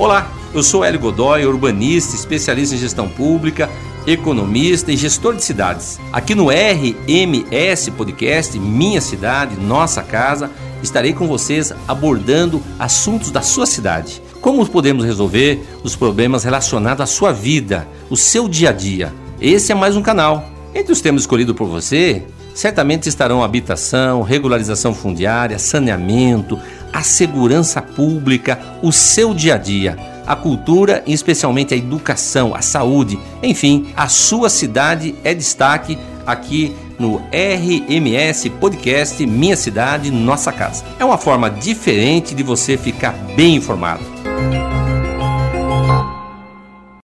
Olá, eu sou Hélio Godoy, urbanista, especialista em gestão pública, economista e gestor de cidades. Aqui no RMS Podcast, Minha Cidade, Nossa Casa, estarei com vocês abordando assuntos da sua cidade. Como podemos resolver os problemas relacionados à sua vida, o seu dia a dia. Esse é mais um canal. Entre os temas escolhidos por você, certamente estarão habitação, regularização fundiária, saneamento, a segurança pública, o seu dia a dia, a cultura e especialmente a educação, a saúde, enfim, a sua cidade é destaque aqui no RMS Podcast Minha Cidade, Nossa Casa. É uma forma diferente de você ficar bem informado.